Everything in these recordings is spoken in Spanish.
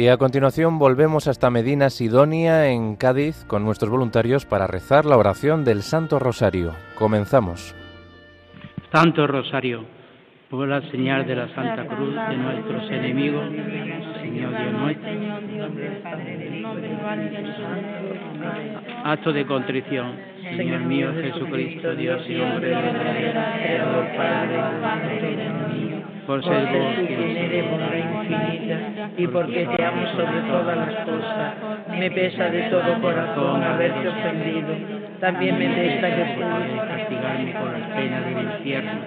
Y a continuación volvemos hasta Medina Sidonia, en Cádiz, con nuestros voluntarios para rezar la oración del Santo Rosario. Comenzamos. Santo Rosario, por la señal de la Santa Cruz de nuestros enemigos, Señor Dios nuestro. Acto de contrición. Señor mío Jesucristo, Dios y hombre verdadero, Padre, por ser vos que infinita y porque te amo sobre todas las cosas. Me pesa de todo corazón haberte ofendido. También me pesa que pude castigarme con las penas del infierno.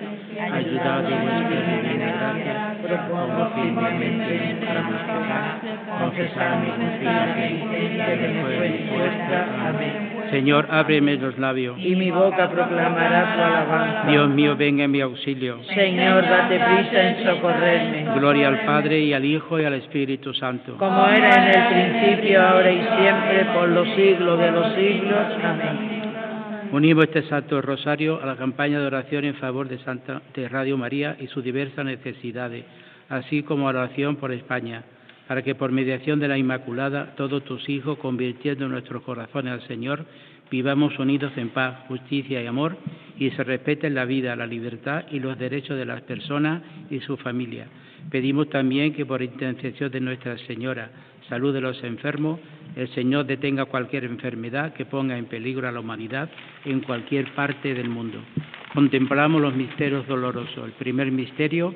Ayudad de vuestra divina gracia, propongo firmemente para buscar, confesar mi confianza, que fue vuestra. Amén. Señor, ábreme los labios. Y mi boca proclamará tu alabanza. Dios mío, venga en mi auxilio. Señor, date prisa en socorrerme. Gloria al Padre y al Hijo y al Espíritu Santo. Como era en el principio, ahora y siempre, por los siglos de los siglos. Amén. Unimos este Santo Rosario a la campaña de oración en favor de Santa de Radio María y sus diversas necesidades, así como a la oración por España para que por mediación de la Inmaculada todos tus hijos, convirtiendo nuestros corazones al Señor, vivamos unidos en paz, justicia y amor y se respeten la vida, la libertad y los derechos de las personas y su familia. Pedimos también que por intercesión de Nuestra Señora, salud de los enfermos, el Señor detenga cualquier enfermedad que ponga en peligro a la humanidad en cualquier parte del mundo. Contemplamos los misterios dolorosos. El primer misterio,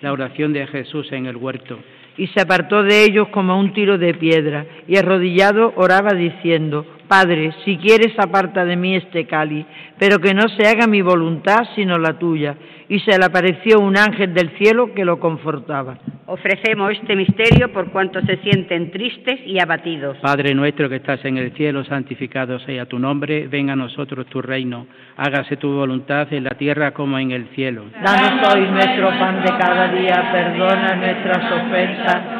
la oración de Jesús en el huerto y se apartó de ellos como un tiro de piedra, y arrodillado oraba diciendo, Padre, si quieres aparta de mí este cáliz, pero que no se haga mi voluntad sino la tuya. Y se le apareció un ángel del cielo que lo confortaba. Ofrecemos este misterio por cuanto se sienten tristes y abatidos. Padre nuestro que estás en el cielo, santificado sea tu nombre, venga a nosotros tu reino, hágase tu voluntad en la tierra como en el cielo. Danos hoy nuestro pan de cada día, perdona nuestras ofensas,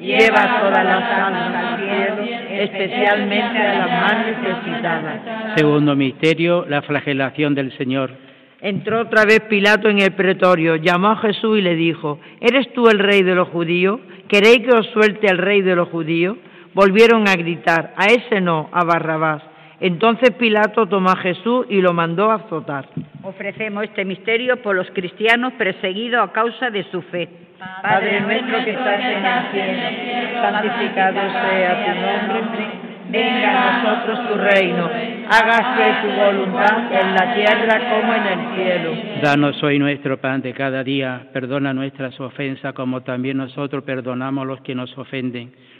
lleva todas las almas al cielo, especialmente a las más necesitadas. Segundo misterio, la flagelación del Señor. Entró otra vez Pilato en el pretorio, llamó a Jesús y le dijo, ¿eres tú el rey de los judíos? ¿Queréis que os suelte el rey de los judíos? Volvieron a gritar, a ese no, a Barrabás. Entonces Pilato tomó a Jesús y lo mandó a azotar. Ofrecemos este misterio por los cristianos perseguidos a causa de su fe. Padre nuestro que estás en el cielo, santificado sea tu nombre, venga a nosotros tu reino, hágase tu voluntad en la tierra como en el cielo. Danos hoy nuestro pan de cada día, perdona nuestras ofensas como también nosotros perdonamos a los que nos ofenden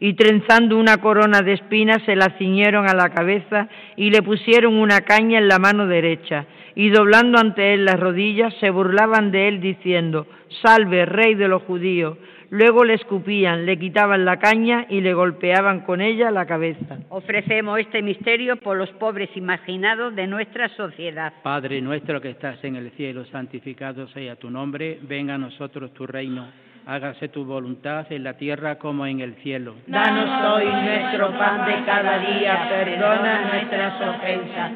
Y trenzando una corona de espinas se la ciñeron a la cabeza y le pusieron una caña en la mano derecha. Y doblando ante él las rodillas se burlaban de él diciendo, Salve, rey de los judíos. Luego le escupían, le quitaban la caña y le golpeaban con ella la cabeza. Ofrecemos este misterio por los pobres imaginados de nuestra sociedad. Padre nuestro que estás en el cielo, santificado sea tu nombre, venga a nosotros tu reino, hágase tu voluntad en la tierra como en el cielo. Danos hoy nuestro pan de cada día, perdona nuestras ofensas,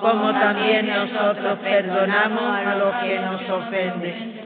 como también nosotros perdonamos a los que nos ofenden.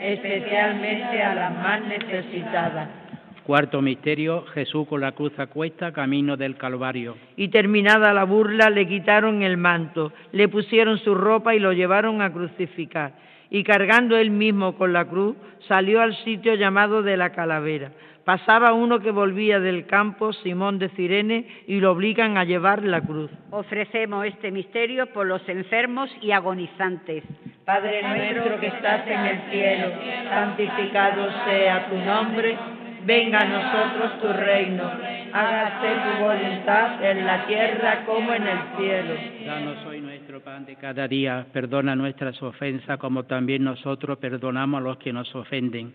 especialmente a las más necesitadas. Cuarto misterio, Jesús con la cruz a cuesta, camino del Calvario. Y terminada la burla, le quitaron el manto, le pusieron su ropa y lo llevaron a crucificar. Y cargando él mismo con la cruz, salió al sitio llamado de la calavera. Pasaba uno que volvía del campo, Simón de Cirene, y lo obligan a llevar la cruz. Ofrecemos este misterio por los enfermos y agonizantes. Padre nuestro que estás en el cielo, santificado sea tu nombre, venga a nosotros tu reino, hágase tu voluntad en la tierra como en el cielo. Danos hoy nuestro pan de cada día, perdona nuestras ofensas como también nosotros perdonamos a los que nos ofenden.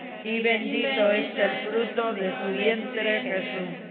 y bendito es el fruto de tu vientre Jesús.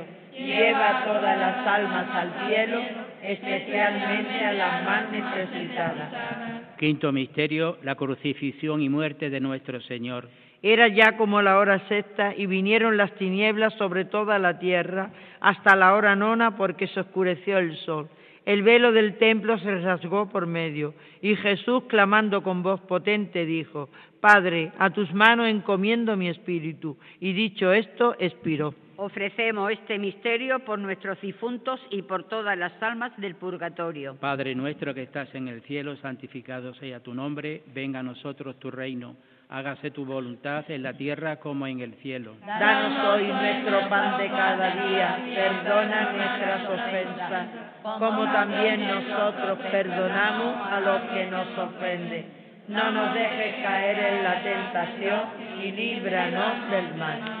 lleva todas las almas al cielo, especialmente a las más necesitadas. Quinto misterio, la crucifixión y muerte de nuestro Señor. Era ya como la hora sexta y vinieron las tinieblas sobre toda la tierra hasta la hora nona porque se oscureció el sol. El velo del templo se rasgó por medio y Jesús, clamando con voz potente, dijo, Padre, a tus manos encomiendo mi espíritu. Y dicho esto, expiró. Ofrecemos este misterio por nuestros difuntos y por todas las almas del purgatorio. Padre nuestro que estás en el cielo, santificado sea tu nombre, venga a nosotros tu reino. Hágase tu voluntad en la tierra como en el cielo. Danos hoy nuestro pan de cada día, perdona nuestras ofensas, como también nosotros perdonamos a los que nos ofenden. No nos dejes caer en la tentación y líbranos del mal.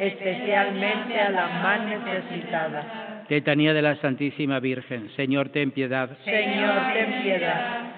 especialmente a las más necesitadas. Letanía de la Santísima Virgen. Señor, ten piedad. Señor, ten piedad.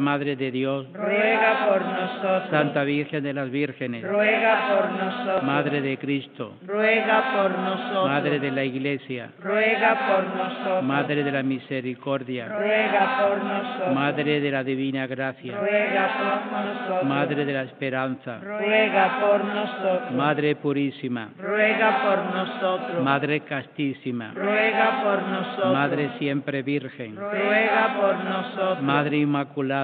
Madre de Dios. Ruega por nosotros. Santa Virgen de las Vírgenes. Ruega por nosotros. Madre de Cristo. Ruega por nosotros. Madre de la Iglesia. Ruega por nosotros. Madre de la Misericordia. Ruega por nosotros. Madre de la Divina Gracia. Ruega por nosotros. Madre de la Esperanza. Ruega por nosotros. Madre Purísima. Ruega por nosotros. Madre Castísima. Ruega por nosotros. Madre Siempre Virgen. Ruega por nosotros. Madre Inmaculada.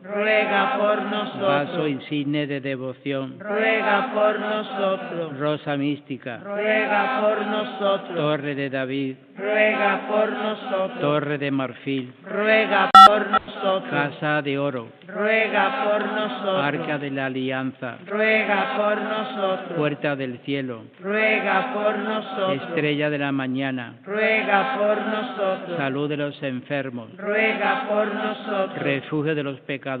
Ruega por nosotros. Vaso insigne de devoción. Ruega por nosotros. Rosa mística. Ruega por nosotros. Torre de David. Ruega por nosotros. Torre de marfil. Ruega por nosotros. Casa de oro, ruega por nosotros. arca de la alianza, ruega por nosotros. puerta del cielo, ruega por nosotros. estrella de la mañana, ruega por nosotros. salud de los enfermos, ruega por nosotros. refugio de los pecadores,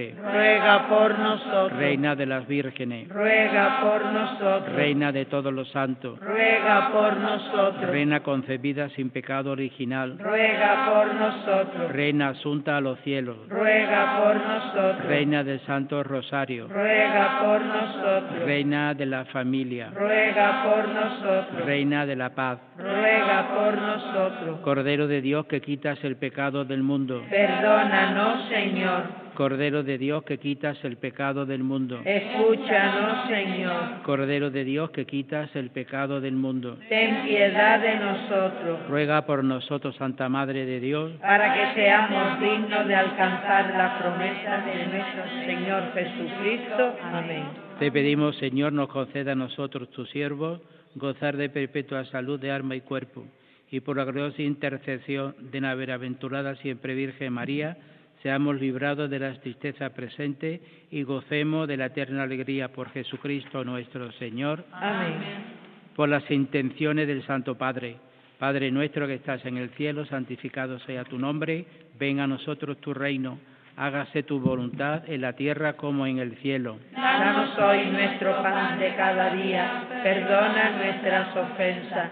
ruega por nosotros. reina de las vírgenes, ruega por nosotros. reina de todos los santos, ruega por nosotros. reina concebida sin pecado original, ruega por nosotros. reina asunta a los cielos, ruega por nosotros. reina del Santo Rosario, ruega por nosotros. reina de la familia, ruega por nosotros. reina de la paz, ruega por nosotros. Cordero de Dios que quitas el pecado del mundo, Perdónanos, Señor. Cordero de Dios que quitas el pecado del mundo, Escúchanos, Señor. Cordero de Dios que quitas el pecado del mundo. Ten piedad de nosotros, Ruega por nosotros, Santa Madre de Dios, para que seamos dignos de alcanzar las promesas de nuestro Señor Jesucristo. Amén. Te pedimos, Señor, nos conceda a nosotros, tus siervos, gozar de perpetua salud de alma y cuerpo, y por la gloriosa intercesión de la bienaventurada siempre Virgen María, seamos librados de la tristeza presente y gocemos de la eterna alegría por Jesucristo nuestro Señor, Amén. por las intenciones del Santo Padre. Padre nuestro que estás en el cielo, santificado sea tu nombre, venga a nosotros tu reino, hágase tu voluntad en la tierra como en el cielo. Danos hoy nuestro pan de cada día, perdona nuestras ofensas,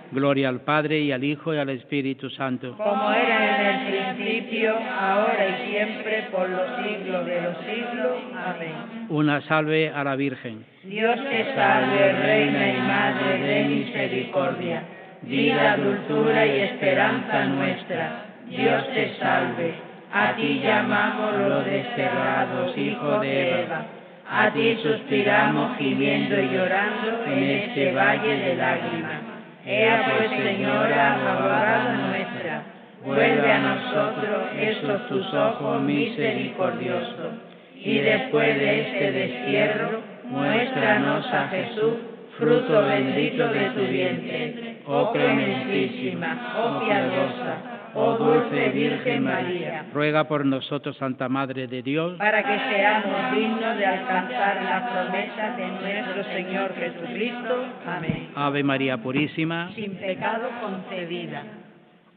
Gloria al Padre y al Hijo y al Espíritu Santo. Como era en el principio, ahora y siempre, por los siglos de los siglos. Amén. Una salve a la Virgen. Dios te salve, Reina y Madre de misericordia, vida, dulzura y esperanza nuestra. Dios te salve. A ti llamamos los desterrados, hijo de Eva. A ti suspiramos gimiendo y llorando en este valle de lágrimas. Ea pues, Señora, abogada nuestra, vuelve a nosotros estos tus ojos misericordiosos, y después de este destierro, muéstranos a Jesús, fruto bendito de tu vientre. Oh clementísima, oh piadosa, oh dulce Virgen María, Ruega por nosotros, Santa Madre de Dios, para que seamos dignos de alcanzar las promesas de nuestro Señor Jesucristo. Amén. Ave María Purísima. Sin pecado concebida.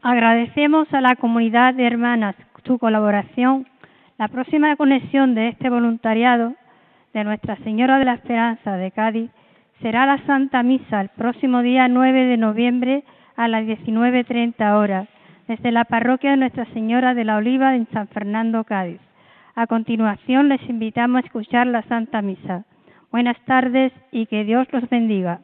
Agradecemos a la comunidad de hermanas su colaboración. La próxima conexión de este voluntariado de Nuestra Señora de la Esperanza de Cádiz será la Santa Misa el próximo día 9 de noviembre a las 19.30 horas desde la parroquia de Nuestra Señora de la Oliva en San Fernando, Cádiz. A continuación les invitamos a escuchar la Santa Misa. Buenas tardes y que Dios los bendiga.